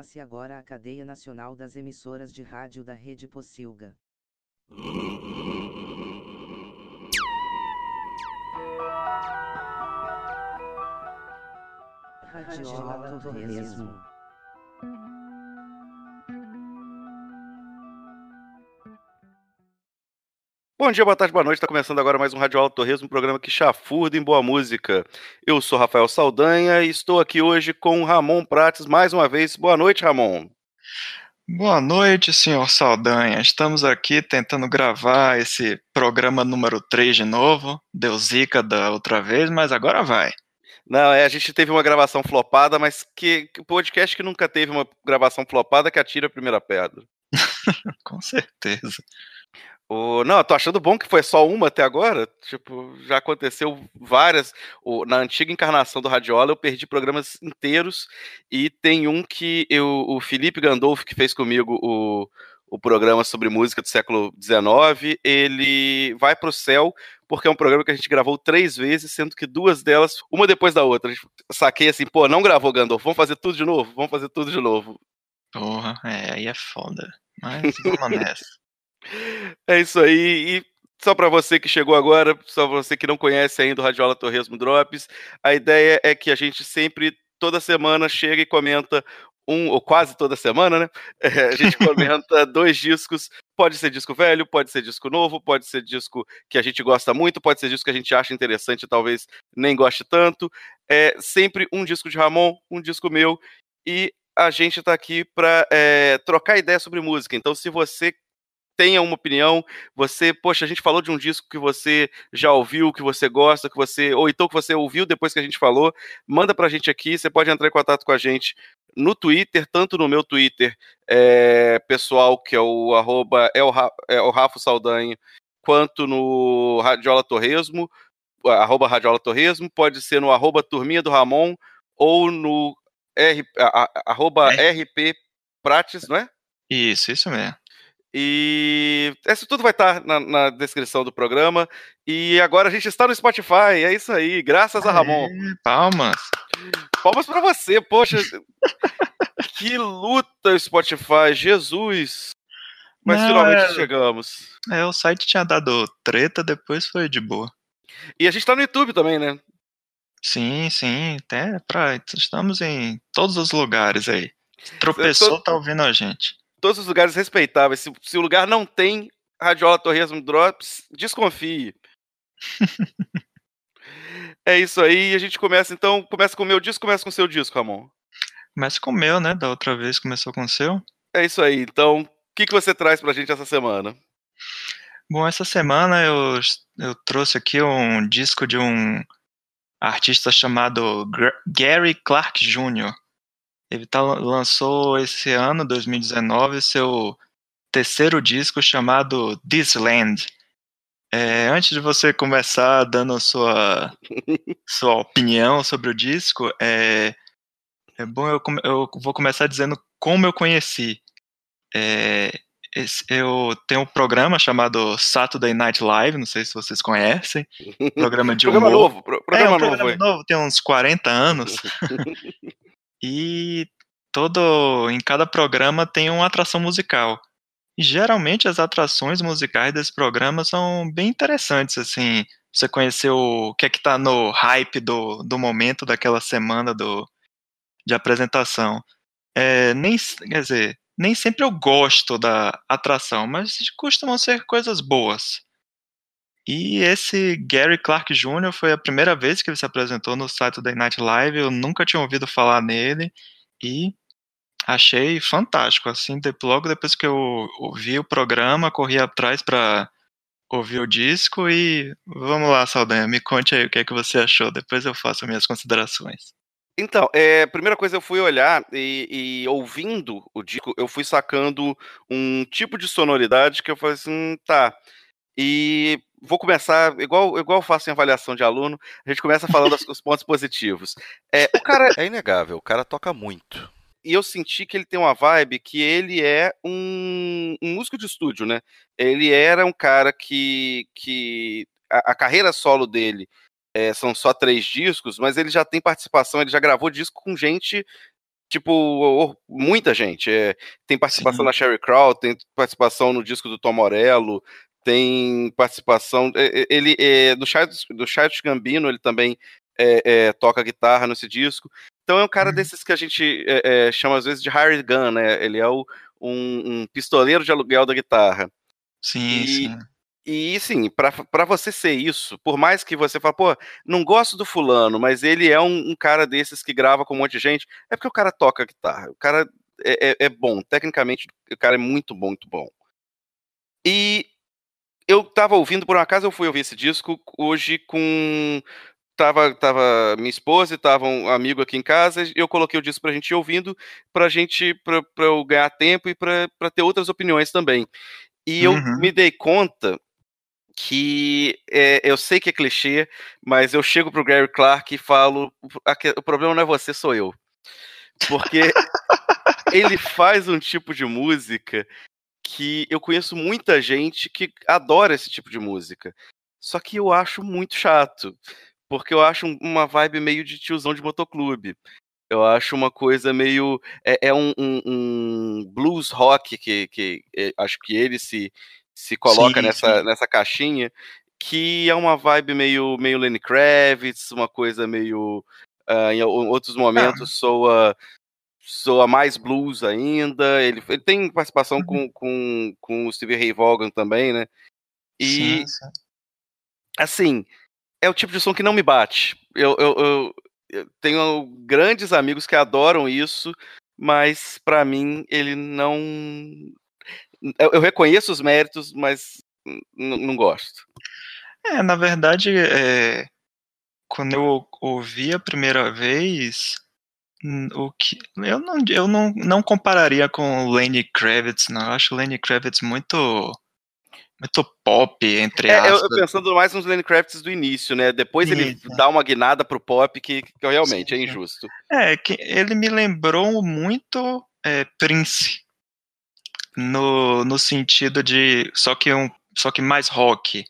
Forma-se agora a cadeia nacional das emissoras de rádio da Rede Pocilga. Radiola Torresmo. Bom dia, boa tarde, boa noite. Está começando agora mais um Radiola Torresmo, um programa que chafurda em boa música. Eu sou Rafael Saldanha e estou aqui hoje com Ramon Prates mais uma vez. Boa noite, Ramon. Boa noite, senhor Saldanha. Estamos aqui tentando gravar esse programa número 3 de novo. Deu zica da outra vez, mas agora vai. Não, é, a gente teve uma gravação flopada, mas que, que podcast que nunca teve uma gravação flopada que atira a primeira pedra. Com certeza. O, não, eu tô achando bom que foi só uma até agora. Tipo, já aconteceu várias. O, na antiga encarnação do Radiola, eu perdi programas inteiros. E tem um que eu, o Felipe Gandolfo, que fez comigo o, o programa sobre música do século XIX, ele vai pro céu, porque é um programa que a gente gravou três vezes, sendo que duas delas, uma depois da outra. Saquei assim, pô, não gravou Gandolfo, vamos fazer tudo de novo? Vamos fazer tudo de novo. Porra, é, aí é foda. Mas vamos nessa. É isso aí. E só para você que chegou agora, só você que não conhece ainda o Radiola Torresmo Drops, a ideia é que a gente sempre, toda semana, chega e comenta um, ou quase toda semana, né? É, a gente comenta dois discos. Pode ser disco velho, pode ser disco novo, pode ser disco que a gente gosta muito, pode ser disco que a gente acha interessante, talvez nem goste tanto. É sempre um disco de Ramon, um disco meu, e a gente tá aqui para é, trocar ideia sobre música. Então, se você tenha uma opinião, você, poxa, a gente falou de um disco que você já ouviu, que você gosta, que você, ou então que você ouviu depois que a gente falou, manda pra gente aqui, você pode entrar em contato com a gente no Twitter, tanto no meu Twitter é, pessoal, que é o arroba é o, é o Rafa Saldanha, quanto no Radiola Torresmo, arroba Radiola Torresmo, pode ser no arroba Turminha do Ramon, ou no R, a, a, arroba é. RP Prates, não é? Isso, isso mesmo. E isso tudo vai estar na, na, descrição do programa. E agora a gente está no Spotify. É isso aí, graças a Ramon. palmas. Palmas para você, poxa. que luta o Spotify, Jesus. Mas Não, finalmente é... chegamos. É, o site tinha dado treta, depois foi de boa. E a gente está no YouTube também, né? Sim, sim, até pra, estamos em todos os lugares aí. Tropeçou, tô... tá ouvindo a gente todos os lugares respeitáveis. Se, se o lugar não tem Radiola Torresmo Drops, desconfie. é isso aí. A gente começa então. Começa com o meu disco, começa com o seu disco, Ramon. Começa com o meu, né? Da outra vez começou com o seu. É isso aí. Então, o que, que você traz pra gente essa semana? Bom, essa semana eu, eu trouxe aqui um disco de um artista chamado Gary Clark Jr. Ele tá, lançou esse ano, 2019, seu terceiro disco chamado This Land. É, antes de você começar dando sua, sua opinião sobre o disco, é, é bom eu, eu vou começar dizendo como eu conheci. É, esse, eu tenho um programa chamado Saturday Night Live, não sei se vocês conhecem. Programa de programa humor. novo, programa é, um novo, programa novo, tem uns 40 anos. E todo em cada programa tem uma atração musical. E geralmente as atrações musicais desse programa são bem interessantes, assim, você conhecer o que é que tá no hype do, do momento daquela semana do, de apresentação. É, nem, quer dizer, nem sempre eu gosto da atração, mas costumam ser coisas boas. E esse Gary Clark Jr. foi a primeira vez que ele se apresentou no Saturday Night Live, eu nunca tinha ouvido falar nele, e achei fantástico. Assim, logo depois que eu ouvi o programa, corri atrás para ouvir o disco e vamos lá, Saldanha, me conte aí o que é que você achou. Depois eu faço minhas considerações. Então, é, primeira coisa eu fui olhar e, e, ouvindo o disco, eu fui sacando um tipo de sonoridade que eu falei assim, tá. E vou começar, igual, igual eu faço em avaliação de aluno, a gente começa falando os pontos positivos. É, o cara é inegável, o cara toca muito e eu senti que ele tem uma vibe que ele é um, um músico de estúdio, né? Ele era um cara que, que a, a carreira solo dele é, são só três discos, mas ele já tem participação, ele já gravou disco com gente tipo, muita gente. É, tem participação Sim. na Sherry Crow, tem participação no disco do Tom Morello, tem participação. Ele é, do Childish, do Childish Gambino, ele também é, é, toca guitarra nesse disco. Então é um cara Uhum. desses que a gente é, é, chama às vezes de hired gun, né? Ele é o, um, um pistoleiro de aluguel da guitarra. Sim, E- sim. E sim, para você ser isso, por mais que você fale, pô, não gosto do fulano, mas ele é um, um cara desses que grava com um monte de gente, é porque o cara toca guitarra. O cara é, é- é bom, tecnicamente, o cara é muito bom, muito bom. E eu tava ouvindo, por um acaso eu fui ouvir esse disco hoje com. Tava, tava minha esposa e tava um amigo aqui em casa, e eu coloquei o disco pra gente ir ouvindo, pra gente, pra, pra eu ganhar tempo e pra, pra ter outras opiniões também. E eu Uhum. me dei conta que é, eu sei que é clichê, mas eu chego pro Gary Clark e falo: "Aque- o problema não é você, sou eu. Porque ele faz um tipo de música que eu conheço muita gente que adora esse tipo de música. Só que eu acho muito chato. Porque eu acho um- uma vibe meio de tiozão de motoclube. Eu acho uma coisa meio. É, é um, um- um blues rock que, que é, acho que ele se, se coloca Sim, nessa, sim. nessa caixinha, que é uma vibe meio, meio Lenny Kravitz, uma coisa meio. ah, em outros momentos soa, soa mais blues ainda. Ele, ele tem participação Uhum. com, com, com o Steve Ray Vaughan também, né? E Sim, sim. assim, é o tipo de som que não me bate. Eu, eu, eu- eu tenho grandes amigos que adoram isso, mas pra mim ele não. Eu, eu reconheço os méritos, mas não gosto. É, na verdade, é, quando eu ouvi a primeira vez, o que eu não, eu não, não compararia com o Lenny Kravitz, não. Eu acho o Lenny Kravitz muito muito pop, entre É, eu, aspas. eu pensando mais nos Lenny Kravitz do início, né? Depois ele dá uma guinada pro pop que, que realmente Sim, é sim. injusto. É, que ele me lembrou muito é, Prince. No, no sentido de. Só que, um, só que mais rock.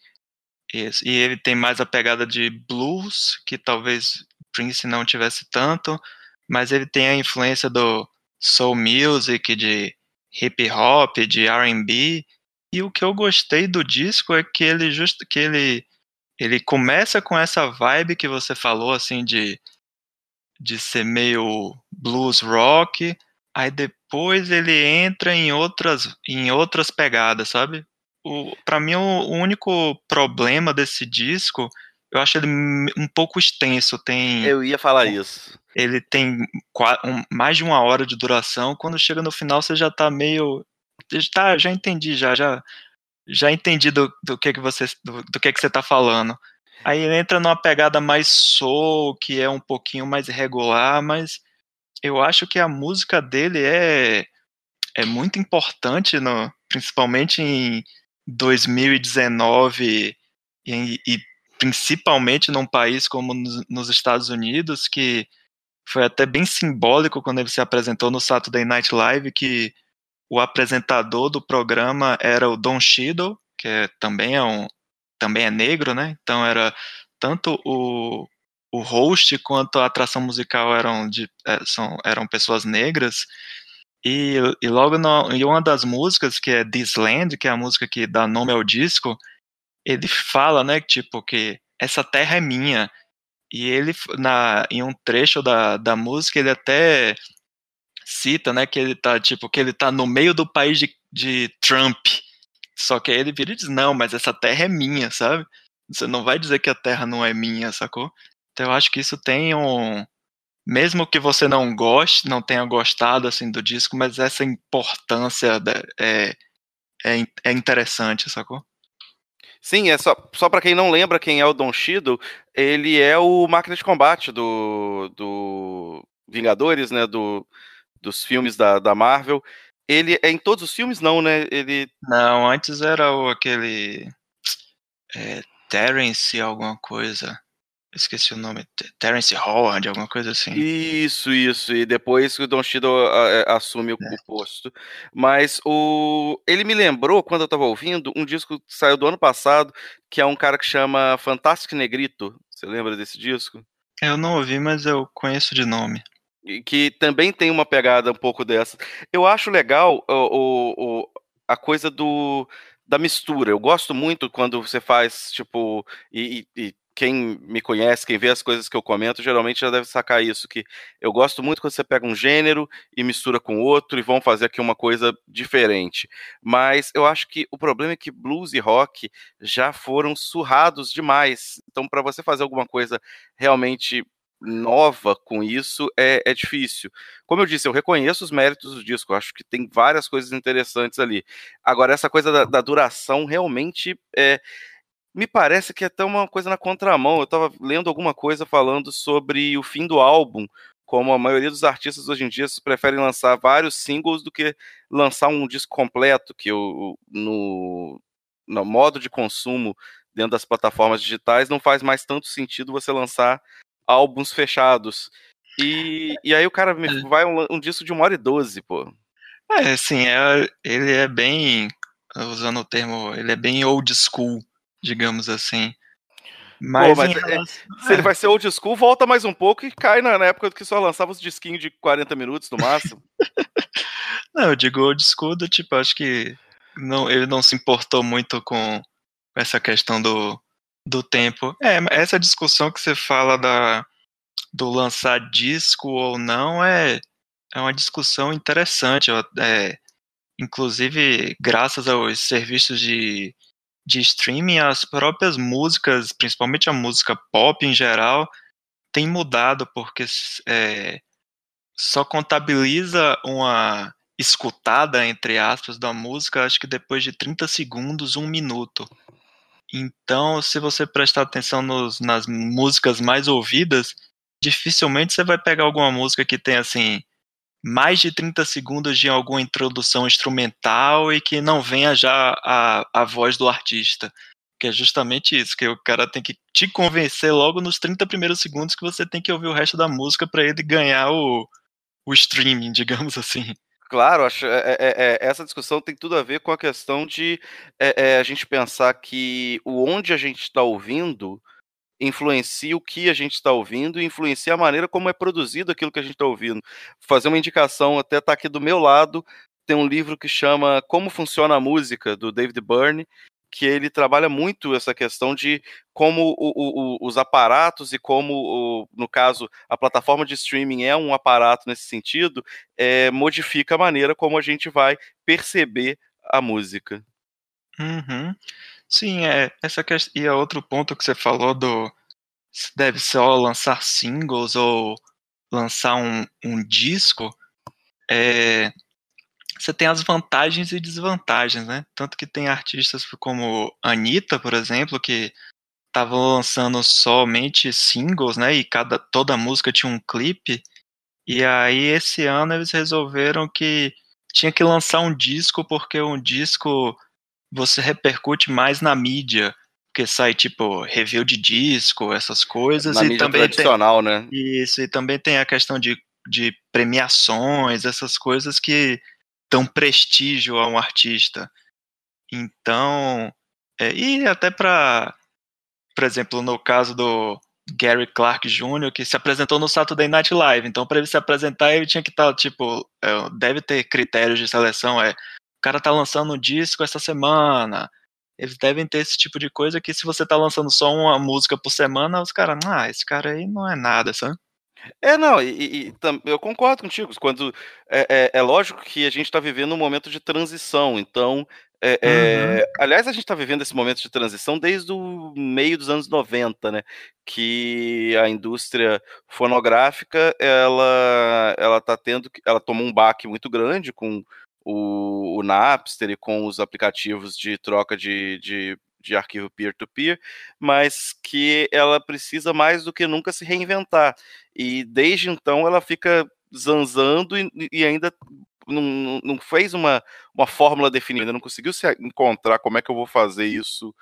Isso. E ele tem mais a pegada de blues, que talvez Prince não tivesse tanto, mas ele tem a influência do soul music, de hip hop, de R&B. E o que eu gostei do disco é que ele justo que ele ele começa com essa vibe que você falou assim de de ser meio blues rock, aí depois ele entra em outras em outras pegadas, sabe? O para mim o, o único problema desse disco, eu acho ele um pouco extenso, tem Eu ia falar isso. ele tem um- mais de uma hora de duração, quando chega no final você já tá meio tá, já entendi já, já já entendi do, do que que você do, do que que você tá falando. Aí ele entra numa pegada mais soul, que é um pouquinho mais regular, mas eu acho que a música dele é é muito importante no principalmente em 2019 e, e principalmente num país como nos, Estados Unidos que foi até bem simbólico quando ele se apresentou no Saturday Night Live que o apresentador do programa era o Don Cheadle, que é, também é um também é negro, né? Então era tanto o, o host quanto a atração musical eram de é, são, eram pessoas negras. E, e logo no, em uma das músicas, que é This Land, que é a música que dá nome ao disco, ele fala, né, tipo, que essa terra é minha. E ele, na, em um trecho da, da música, ele até cita, né, que ele tá, tipo, que ele tá no meio do país de, de Trump. Só que aí ele vira e diz, não, mas essa terra é minha, sabe? Você não vai dizer que a terra não é minha, sacou? Então eu acho que isso tem um... Mesmo que você não goste, não tenha gostado, assim, do disco, mas essa importância é, é, é interessante, sacou? Sim, é só, só para quem não lembra quem é o Don Cheadle, ele é o máquina de combate do, do Vingadores, né, do, dos filmes da, da Marvel. Ele é em todos os filmes, não, né? Ele Não, antes era o, aquele... É, Terence alguma coisa. Esqueci o nome. Te- Terence Howard, alguma coisa assim. Isso, isso. E depois que o Don Cheadle a- a- assume o, É. posto. Mas o ele me lembrou, quando eu tava ouvindo, um disco que saiu do ano passado, que é um cara que chama Fantástico Negrito. Você lembra desse disco? Eu não ouvi, mas eu conheço de nome. que também tem uma pegada um pouco dessa. Eu acho legal o, o, a coisa do da mistura. Eu gosto muito quando você faz, tipo, e, e, quem me conhece, quem vê as coisas que eu comento, geralmente já deve sacar isso, que eu gosto muito quando você pega um gênero e mistura com outro e vão fazer aqui uma coisa diferente. Mas eu acho que o problema é que blues e rock já foram surrados demais. Então, para você fazer alguma coisa realmente nova com isso é, é difícil. Como eu disse, eu reconheço os méritos do disco, acho que tem várias coisas interessantes ali. Agora, essa coisa da, da duração realmente é, me parece que é até uma coisa na contramão. Eu estava lendo alguma coisa falando sobre o fim do álbum, como a maioria dos artistas hoje em dia preferem lançar vários singles do que lançar um disco completo, que eu, no, no modo de consumo dentro das plataformas digitais não faz mais tanto sentido você lançar álbuns fechados. E, e aí o cara me é. vai um, um disco de uma hora e doze, pô. É, sim, é, ele é bem, usando o termo, ele é bem old school, digamos assim. Mas, Pô, mas é, relação... se ele vai ser old school, volta mais um pouco e cai na, na época que só lançava os disquinhos de 40 minutos no máximo. não, eu digo old school do tipo, acho que não, ele não se importou muito com essa questão do, do tempo. É, essa discussão que você fala da, do lançar disco ou não é, é uma discussão interessante. É, inclusive, graças aos serviços de, de streaming, as próprias músicas, principalmente a música pop em geral, tem mudado, porque é, só contabiliza uma escutada, entre aspas, da música, acho que depois de 30 segundos, um minuto. Então, se você prestar atenção nos, nas músicas mais ouvidas, dificilmente você vai pegar alguma música que tem assim mais de 30 segundos de alguma introdução instrumental e que não venha já a, a voz do artista. Que é justamente isso, que o cara tem que te convencer logo nos 30 primeiros segundos que você tem que ouvir o resto da música para ele ganhar o, o streaming, digamos assim. Claro, acho, é, é, é, essa discussão tem tudo a ver com a questão de é, é a gente pensar que o onde a gente está ouvindo influencia o que a gente está ouvindo e influencia a maneira como é produzido aquilo que a gente está ouvindo. Fazer uma indicação, até está aqui do meu lado, tem um livro que chama Como Funciona a Música, do David Byrne, que ele trabalha muito essa questão de como o, o, os aparatos e como, no caso, a plataforma de streaming é um aparato nesse sentido, é, modifica a maneira como a gente vai perceber a música. Uhum. Sim, é essa questão. E é outro ponto que você falou do se deve só lançar singles ou lançar um, um disco. É, você tem as vantagens e desvantagens, né? Tanto que tem artistas como Anitta, por exemplo, que estavam lançando somente singles, né? E cada toda música tinha um clipe. E aí esse ano eles resolveram que tinha que lançar um disco porque um disco você repercute mais na mídia, porque sai tipo review de disco, essas coisas na e mídia também tradicional, tem, né? Isso, e também tem a questão de, de premiações, essas coisas que dão prestígio a um artista. Então, é, e até para, por exemplo, no caso do Gary Clark Jr., que se apresentou no Saturday Night Live. Então, para ele se apresentar, ele tinha que estar, tá, tipo, é, deve ter critérios de seleção. É, o cara tá lançando um disco essa semana. Eles devem ter esse tipo de coisa que se você tá lançando só uma música por semana, os caras, ah, esse cara aí não é nada, sabe? É, não, e, e, eu concordo contigo. Quando é, é, é lógico que a gente está vivendo um momento de transição, então. É, é uhum. aliás, a gente está vivendo esse momento de transição desde o meio dos anos 90, né? Que a indústria fonográfica ela ela tá tendo ela tomou um baque muito grande com o, o Napster e com os aplicativos de troca de, de de arquivo peer-to-peer, mas que ela precisa mais do que nunca se reinventar. E desde então ela fica zanzando e, e ainda não, não, fez uma, uma fórmula definida, não conseguiu se encontrar como é que eu vou fazer isso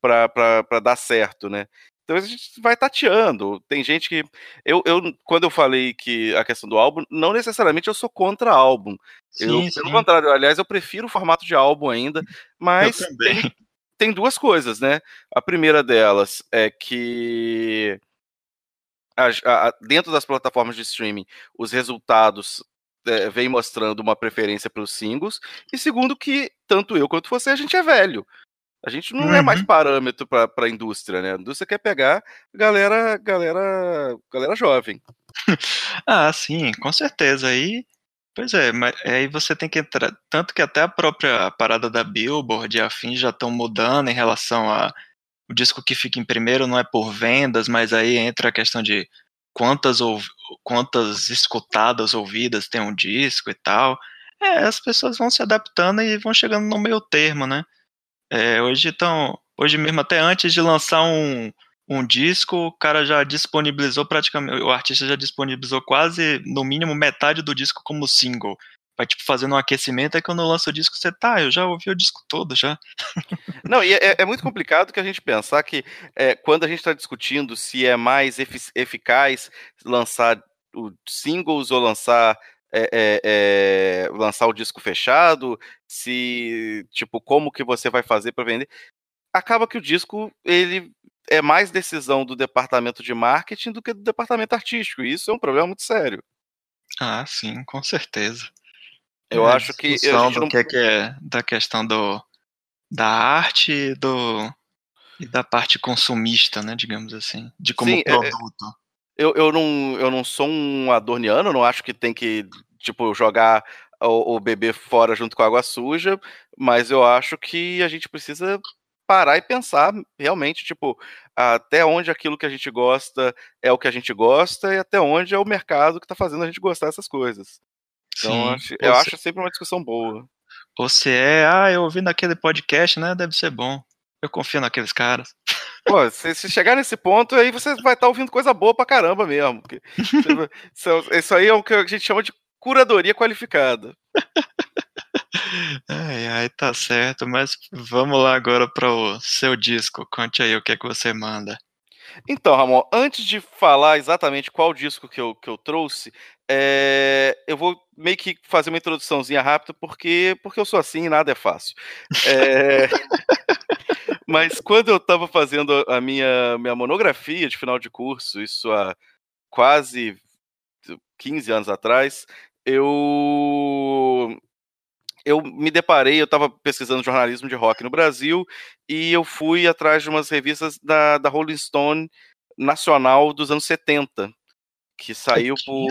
para dar certo, né? Então a gente vai tateando. Tem gente que. Eu, eu, quando eu falei que a questão do álbum, não necessariamente eu sou contra álbum. Sim, eu, sim. Pelo contrário, aliás, eu prefiro o formato de álbum ainda, mas tem, tem duas coisas, né? A primeira delas é que a, a, dentro das plataformas de streaming, os resultados é, vem mostrando uma preferência pelos singles, e segundo que tanto eu quanto você, a gente é velho. A gente não uhum. é mais uhum. parâmetro para a indústria, né? A indústria quer pegar galera, galera, galera jovem. ah, sim, com certeza. Aí, pois é, mas aí você tem que entrar, tanto que até a própria parada da Billboard e afins já estão mudando em relação a o disco que fica em primeiro não é por vendas, mas aí entra a questão de quantas ou quantas escutadas ouvidas tem um disco e tal. É, as pessoas vão se adaptando e vão chegando no meio termo, né? É, hoje então, hoje mesmo até antes de lançar um, um disco, o cara já disponibilizou praticamente, o artista já disponibilizou quase no mínimo metade do disco como single. Vai tipo fazendo um aquecimento, aí quando lança o disco, você tá, eu já ouvi o disco todo já. Não, e é, é muito complicado que a gente pensar que é, quando a gente está discutindo se é mais efic eficaz lançar o singles ou lançar é, é, é, lançar o disco fechado, se tipo como que você vai fazer para vender, acaba que o disco ele é mais decisão do departamento de marketing do que do departamento artístico. E isso é um problema muito sério. Ah, sim, com certeza. Eu é, acho que a gente não... que, é que é da questão do da arte e do e da parte consumista, né, digamos assim, de como sim, produto. É, eu, eu, não, eu não sou um adorniano, não acho que tem que tipo, jogar o, o bebê fora junto com a água suja, mas eu acho que a gente precisa parar e pensar realmente, tipo, até onde aquilo que a gente gosta é o que a gente gosta e até onde é o mercado que está fazendo a gente gostar dessas coisas. Então, Sim, acho, eu acho sempre uma discussão boa. Ou se é, ah, eu ouvi naquele podcast, né? Deve ser bom. Eu confio naqueles caras. Pô, se, se chegar nesse ponto, aí você vai estar tá ouvindo coisa boa pra caramba mesmo. Porque, isso aí é o que a gente chama de curadoria qualificada. Ai, ai, tá certo, mas vamos lá agora para o seu disco. Conte aí o que é que você manda. Então, Ramon, antes de falar exatamente qual disco que eu, que eu trouxe, é, eu vou meio que fazer uma introduçãozinha rápida, porque, porque eu sou assim e nada é fácil. É, mas quando eu estava fazendo a minha, minha monografia de final de curso, isso há quase 15 anos atrás, eu eu me deparei, eu estava pesquisando jornalismo de rock no Brasil e eu fui atrás de umas revistas da, da Rolling Stone nacional dos anos 70, que saiu por.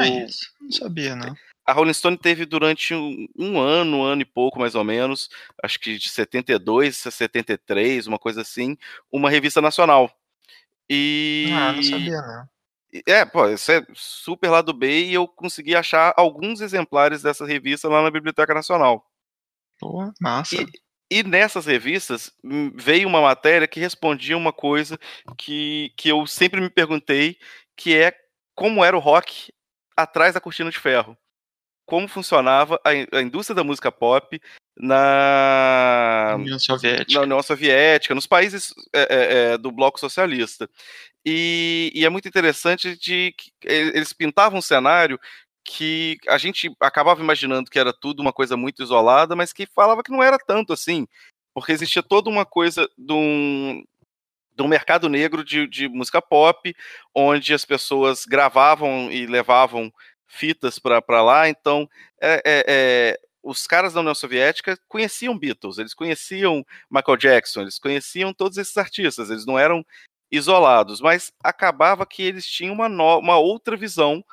Não sabia, não. A Rolling Stone teve durante um, um, ano, um ano e pouco mais ou menos, acho que de 72 a 73, uma coisa assim, uma revista nacional. E. Ah, não sabia, não. É, pô, isso é super lá do B e eu consegui achar alguns exemplares dessa revista lá na Biblioteca Nacional. Pô, massa. E, e nessas revistas hum, veio uma matéria que respondia uma coisa que, que eu sempre me perguntei, que é como era o rock atrás da cortina de ferro. Como funcionava a, a indústria da música pop na União Soviética, na União Soviética nos países é, é, é do bloco socialista. E, e, é muito interessante de que eles pintavam um cenário que a gente acabava imaginando que era tudo uma coisa muito isolada, mas que falava que não era tanto assim, porque existia toda uma coisa de um, de um mercado negro de, de música pop, onde as pessoas gravavam e levavam fitas para lá, então é, é, é, os caras da União Soviética conheciam Beatles, eles conheciam Michael Jackson, eles conheciam todos esses artistas, eles não eram isolados, mas acabava que eles tinham uma, no, uma outra visão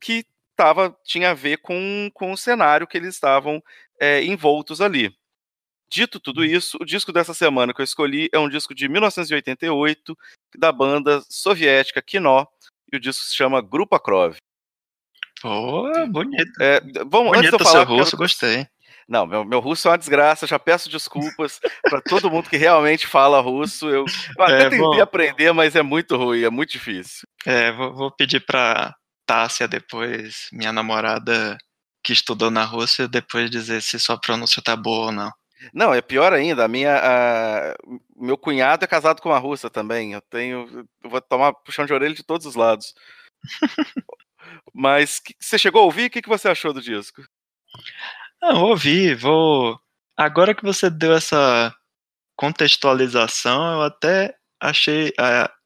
que tava, tinha a ver com, com o cenário que eles estavam é, envoltos ali. Dito tudo isso, o disco dessa semana que eu escolhi é um disco de 1988 da banda soviética Kino, e o disco se chama Grupa Krov. Oh, bonito. É, vamos, bonito antes de eu falar, seu russo, quero... gostei. Não, meu, meu russo é uma desgraça, já peço desculpas para todo mundo que realmente fala russo. Eu, eu até é, tentei bom. aprender, mas é muito ruim, é muito difícil. É, vou, vou pedir para Tássia depois, minha namorada que estudou na Rússia, depois dizer se sua pronúncia tá boa ou não. Não, é pior ainda. A minha, a... meu cunhado é casado com uma russa também. Eu tenho, eu vou tomar puxão de orelha de todos os lados. Mas você chegou a ouvir? O que você achou do disco? Não, ouvi. Vou. Agora que você deu essa contextualização, eu até achei,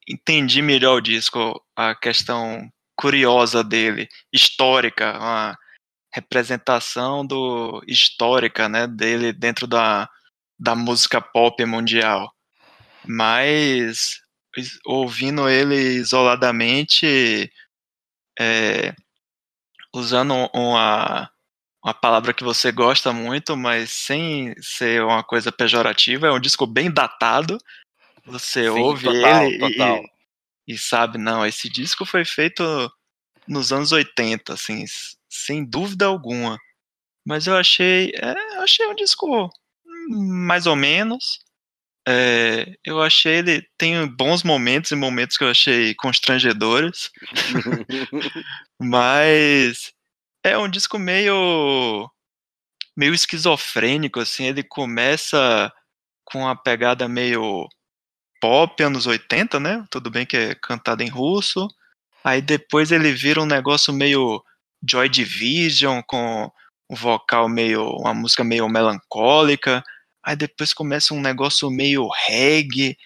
entendi melhor o disco. a questão curiosa dele, histórica, uma representação do histórica, né, dele dentro da, da música pop mundial. Mas ouvindo ele isoladamente, é, usando uma, uma palavra que você gosta muito, mas sem ser uma coisa pejorativa, é um disco bem datado. Você Sim, ouve total, ele total. E, e sabe, não, esse disco foi feito nos anos 80, assim, sem dúvida alguma. Mas eu achei, é, eu achei um disco mais ou menos. É, eu achei ele tem bons momentos e momentos que eu achei constrangedores, mas é um disco meio meio esquizofrênico assim. Ele começa com uma pegada meio pop anos 80, né? Tudo bem que é cantado em russo. Aí depois ele vira um negócio meio Joy Division com um vocal meio uma música meio melancólica aí depois começa um negócio meio reggae,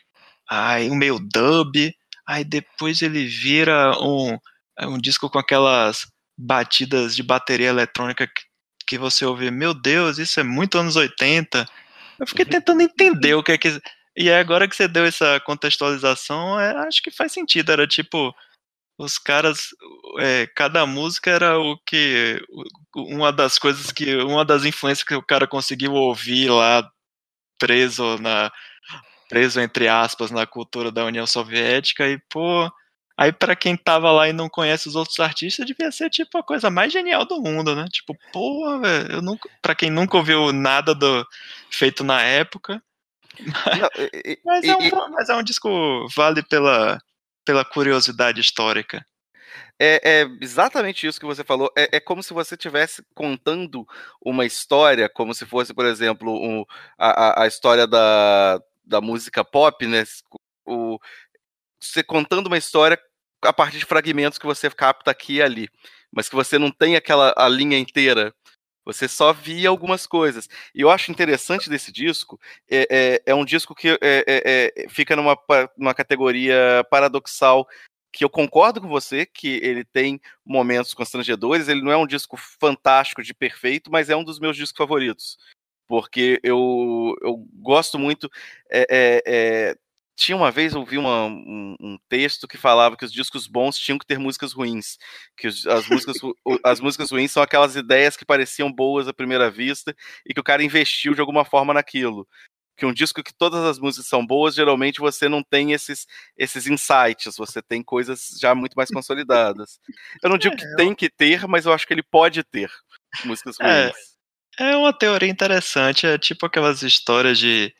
aí um meio dub, aí depois ele vira um, um disco com aquelas batidas de bateria eletrônica que, que você ouve, meu Deus, isso é muito anos 80. Eu fiquei uhum. tentando entender o que é que. E agora que você deu essa contextualização, é, acho que faz sentido. Era tipo, os caras, é, cada música era o que, uma das coisas que, uma das influências que o cara conseguiu ouvir lá preso na preso entre aspas na cultura da União Soviética e pô, aí para quem tava lá e não conhece os outros artistas devia ser tipo a coisa mais genial do mundo, né? Tipo, pô, velho, eu nunca, para quem nunca ouviu nada do feito na época, mas, não, e, mas, é um, mas é um disco vale pela pela curiosidade histórica. É, é, exatamente isso que você falou. É, é como se você estivesse contando uma história, como se fosse, por exemplo, um, a, a história da, da música pop, né? O, você contando uma história a partir de fragmentos que você capta aqui e ali, mas que você não tem aquela a linha inteira. Você só via algumas coisas. E eu acho interessante desse disco, é, é, é um disco que é, é, é fica numa, numa categoria paradoxal que eu concordo com você que ele tem momentos constrangedores, ele não é um disco fantástico de perfeito, mas é um dos meus discos favoritos. Porque eu, eu gosto muito. É, é, é, tinha uma vez eu vi uma, um, um, texto que falava que os discos bons tinham que ter músicas ruins. Que os, as, músicas, as músicas ruins são aquelas ideias que pareciam boas à primeira vista e que o cara investiu de alguma forma naquilo que um disco que todas as músicas são boas, geralmente você não tem esses, esses insights, você tem coisas já muito mais consolidadas. Eu não digo que é, tem que ter, mas eu acho que ele pode ter músicas é, ruins. É, é uma teoria interessante, é tipo aquelas histórias de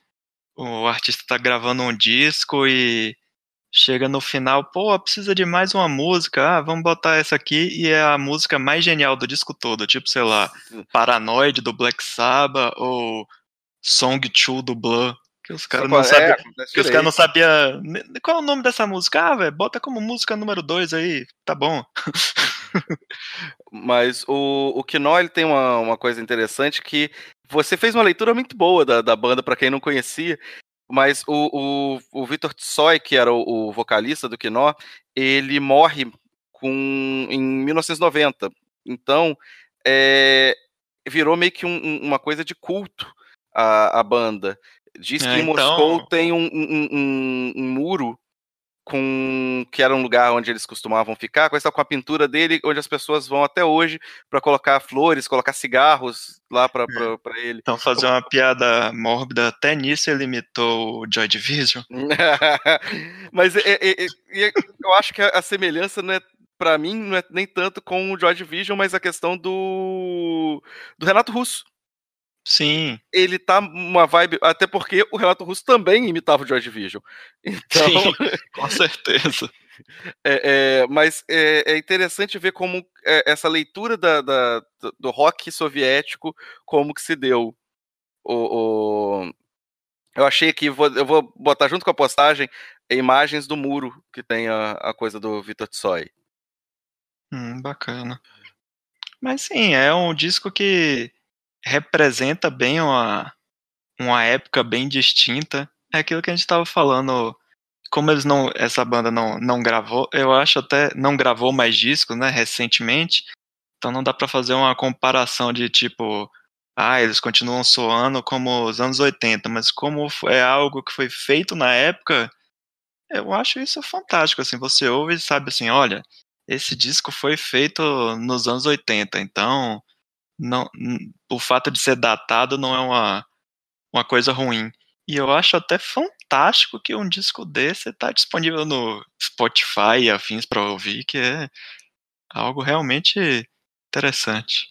o artista tá gravando um disco e chega no final, pô, precisa de mais uma música, ah, vamos botar essa aqui, e é a música mais genial do disco todo, tipo, sei lá, Paranoid do Black Sabbath, ou Song 2 do Blur. Que os caras não, sabiam, é, que os cara não sabiam. Qual é o nome dessa música? Ah, velho, bota como música número 2 aí, tá bom. Mas o, o Kino, ele tem uma, uma coisa interessante que você fez uma leitura muito boa da, da banda, para quem não conhecia, mas o, o, o Vitor Tsoi, que era o, o, vocalista do Kino, ele morre com, em 1990. Então, é, virou meio que um, uma coisa de culto a, a banda. Diz que é, em Moscou então... tem um, um, um, um, muro com que era um lugar onde eles costumavam ficar, com a pintura dele, onde as pessoas vão até hoje para colocar flores, colocar cigarros lá para é. ele. Então fazer uma piada mórbida, até nisso ele imitou o Joy Division. Mas é, é, é, eu acho que a, semelhança não é para mim não é nem tanto com o Joy Division, mas a questão do do Renato Russo. Sim. Ele tá uma vibe. Até porque o Renato Russo também imitava o George Vision. Então. Sim, com certeza. É, é, mas é, é, interessante ver como é, essa leitura da, da, do rock soviético, como que se deu. O, o... Eu achei que vou, eu vou botar junto com a postagem imagens do muro que tem a, a coisa do Vitor Tsoi. Hum, bacana. Mas sim, é um disco que representa bem uma, uma época bem distinta. É aquilo que a gente estava falando como eles não, essa banda não, não gravou, eu acho até não gravou mais discos, né, recentemente. Então não dá para fazer uma comparação de tipo, ah, eles continuam soando como os anos 80, mas como é algo que foi feito na época, eu acho isso fantástico, assim, você ouve e sabe assim, olha, esse disco foi feito nos anos 80, então não, o fato de ser datado não é uma, uma coisa ruim. E eu acho até fantástico que um disco desse está disponível no Spotify e afins para ouvir, que é algo realmente interessante.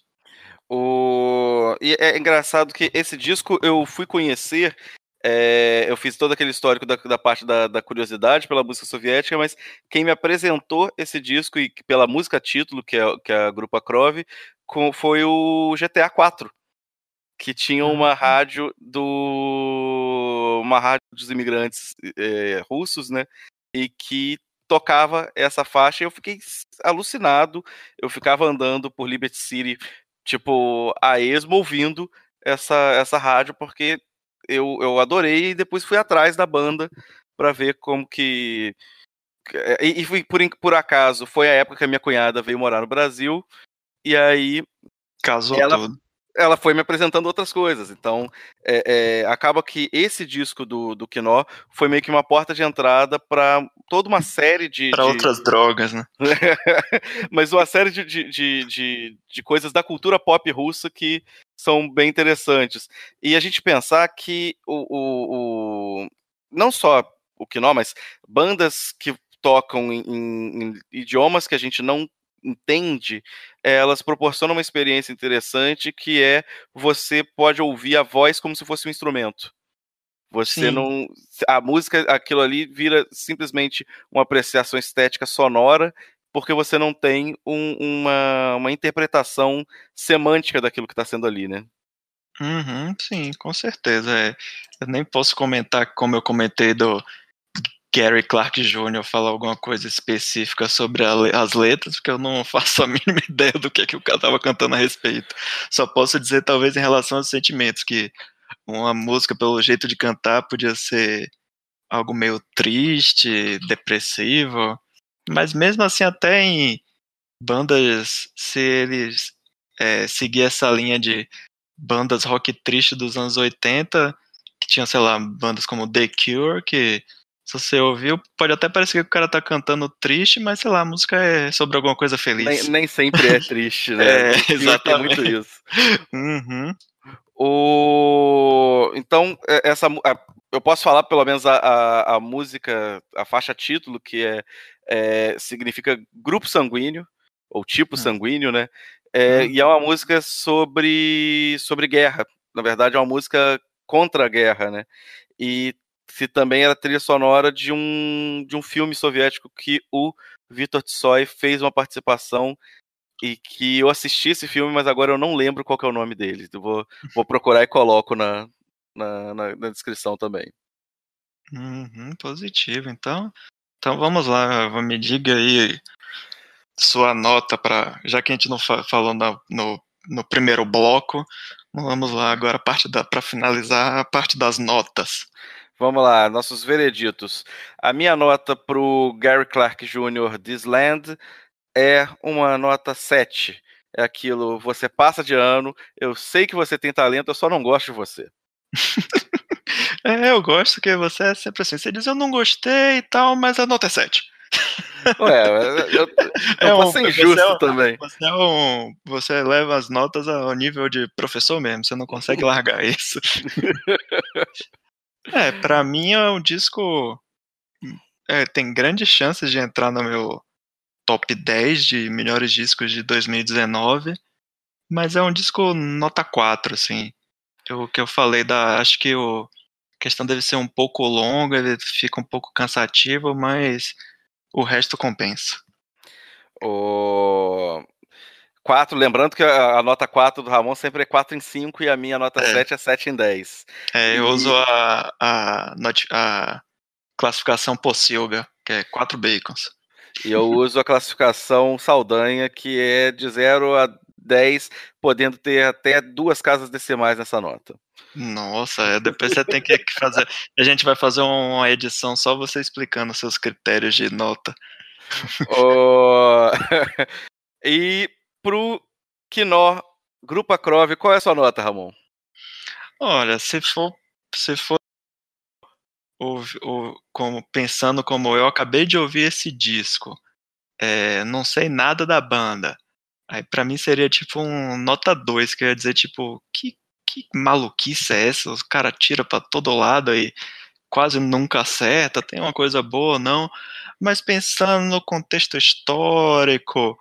O... E é engraçado que esse disco eu fui conhecer é, eu fiz todo aquele histórico da, da parte da, da, curiosidade pela música soviética, mas quem me apresentou esse disco e pela música título, que é, que é a Grupa Krov, com, foi o GTA 4, que tinha uma rádio do uma rádio dos imigrantes é, russos, né? E que tocava essa faixa. E eu fiquei alucinado. Eu ficava andando por Liberty City, tipo a esmo ouvindo essa essa rádio porque eu, eu adorei e depois fui atrás da banda para ver como que. Eh, e, e por, por acaso foi a época que a minha cunhada veio morar no Brasil, e aí. Casou ela, tudo ela foi me apresentando outras coisas. Então, é, é, acaba que esse disco do, do Quinó foi meio que uma porta de entrada para toda uma série de. Para de... outras drogas, né? Mas uma série de, de, de, de, coisas da cultura pop russa que são bem interessantes. E a gente pensar que o, o, o não só o Quinó, mas bandas que tocam em, em, idiomas que a gente não entende, elas proporcionam uma experiência interessante que é você pode ouvir a voz como se fosse um instrumento. Você Sim. não. A música, aquilo ali, vira simplesmente uma apreciação estética sonora, porque você não tem um, uma, uma interpretação semântica daquilo que está sendo ali, né? Uhum, sim, com certeza. É. Eu nem posso comentar como eu comentei do, Gary Clark Jr. falar alguma coisa específica sobre as letras, porque eu não faço a mínima ideia do que, é que o cara estava cantando a respeito. Só posso dizer, talvez, em relação aos sentimentos, que uma música, pelo jeito de cantar, podia ser algo meio triste, depressivo, mas mesmo assim, até em bandas, se eles é, seguir essa linha de bandas rock triste dos anos 80, que tinha, sei lá, bandas como The Cure, que se você ouviu, pode até parecer que o cara tá cantando triste, mas sei lá, a música é sobre alguma coisa feliz. Nem, nem sempre é triste, né? é, exatamente. Tem muito isso. Uhum. O... Então, é, essa eu posso falar pelo menos a, a, a música, a faixa título, que é, é, significa grupo sanguíneo, ou tipo hum. sanguíneo, né? É, hum. E é uma música sobre, sobre guerra. Na verdade, é uma música contra a guerra, né? E se também era trilha sonora de um, de um filme soviético que o Vitor Tsoy fez uma participação e que eu assisti esse filme, mas agora eu não lembro qual é o nome dele. Eu vou, vou procurar e coloco na, na, na, na descrição também. Uhum, positivo. Então, então vamos lá, me diga aí sua nota para, já que a gente não fa falou no, no, no primeiro bloco, vamos lá agora para finalizar a parte das notas. Vamos lá, nossos vereditos. A minha nota para o Gary Clark Jr. This Land é uma nota 7. É aquilo, você passa de ano, eu sei que você tem talento, eu só não gosto de você. é, eu gosto que você é sempre assim. Você diz, eu não gostei e tal, mas a nota é 7. Ué, eu, eu, é um, posso ser injusto é um, também. Você, é um, você leva as notas ao nível de professor mesmo, você não consegue largar isso. É, pra mim é um disco. É, tem grandes chances de entrar no meu top 10 de melhores discos de 2019. Mas é um disco nota 4, assim. O que eu falei da. Acho que o, a questão deve ser um pouco longa, ele fica um pouco cansativo, mas o resto compensa. O... 4, lembrando que a, a, nota 4 do Ramon sempre é 4 em 5 e a minha nota é. 7 é 7 em 10. É, eu e... uso a, a, a classificação Pocilga, que é 4 bacons. E eu uso a classificação Saldanha, que é de 0 a 10, podendo ter até duas casas decimais nessa nota. Nossa, é, depois você tem que fazer. A gente vai fazer uma edição só você explicando seus critérios de nota. oh... e pro Quinó, Grupo Acrove, qual é a sua nota, Ramon? Olha, se for, se for ou, ou, como, pensando como eu acabei de ouvir esse disco, é, não sei nada da banda, aí para mim seria tipo um nota 2, que eu ia dizer tipo, que, que maluquice é essa? Os cara tira para todo lado e quase nunca acerta, tem uma coisa boa ou não, mas pensando no contexto histórico,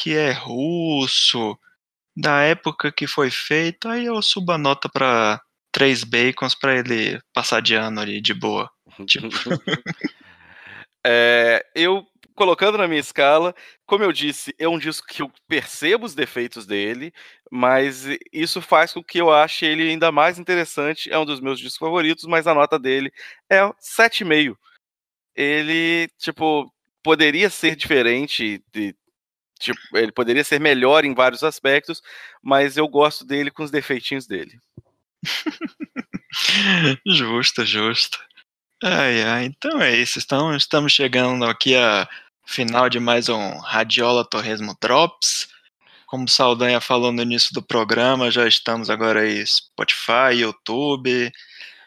que é russo, da época que foi feito, aí eu subo a nota para três bacons para ele passar de ano ali de boa. Tipo. é, eu colocando na minha escala, como eu disse, é um disco que eu percebo os defeitos dele, mas isso faz com que eu ache ele ainda mais interessante. É um dos meus discos favoritos, mas a nota dele é 7,5. Ele, tipo, poderia ser diferente, tipo, ele poderia ser melhor em vários aspectos, mas eu gosto dele com os defeitinhos dele. justo, justo. Ai, ai, então é isso. Então, estamos chegando aqui a final de mais um Radiola Torresmo Drops. Como Saldanha falou no início do programa, já estamos agora aí Spotify, YouTube.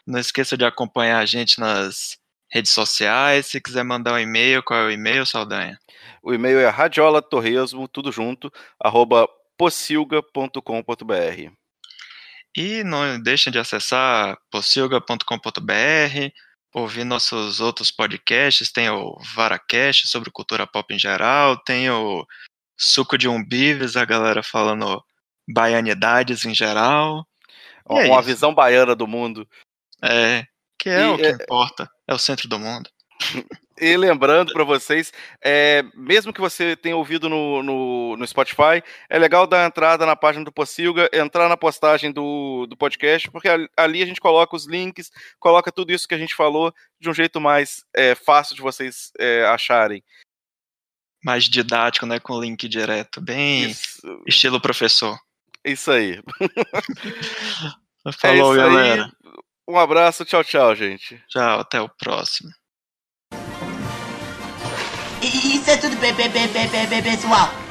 Não esqueça de acompanhar a gente nas redes sociais. Se quiser mandar um e-mail, qual é o e-mail, Saldanha? O e-mail é radiolatorresmo, tudo junto, arroba possilga.com.br. E não deixem de acessar possilga.com.br, ouvir nossos outros podcasts, tem o VaraCast sobre cultura pop em geral, tem o Suco de Umbives, a galera falando baianidades em geral. É uma visão baiana do mundo. É, que é e, o que é... importa, é o centro do mundo. E lembrando para vocês, é, mesmo que você tenha ouvido no, no, no, Spotify, é legal dar entrada na página do Possilga, entrar na postagem do, do podcast, porque ali a gente coloca os links, coloca tudo isso que a gente falou de um jeito mais é, fácil de vocês é, acharem. Mais didático, né? Com link direto, bem isso. estilo professor. Isso aí. Falou, isso galera. Aí. Um abraço, tchau, tchau, gente. Tchau, até o próximo. Isso é tudo, pessoal.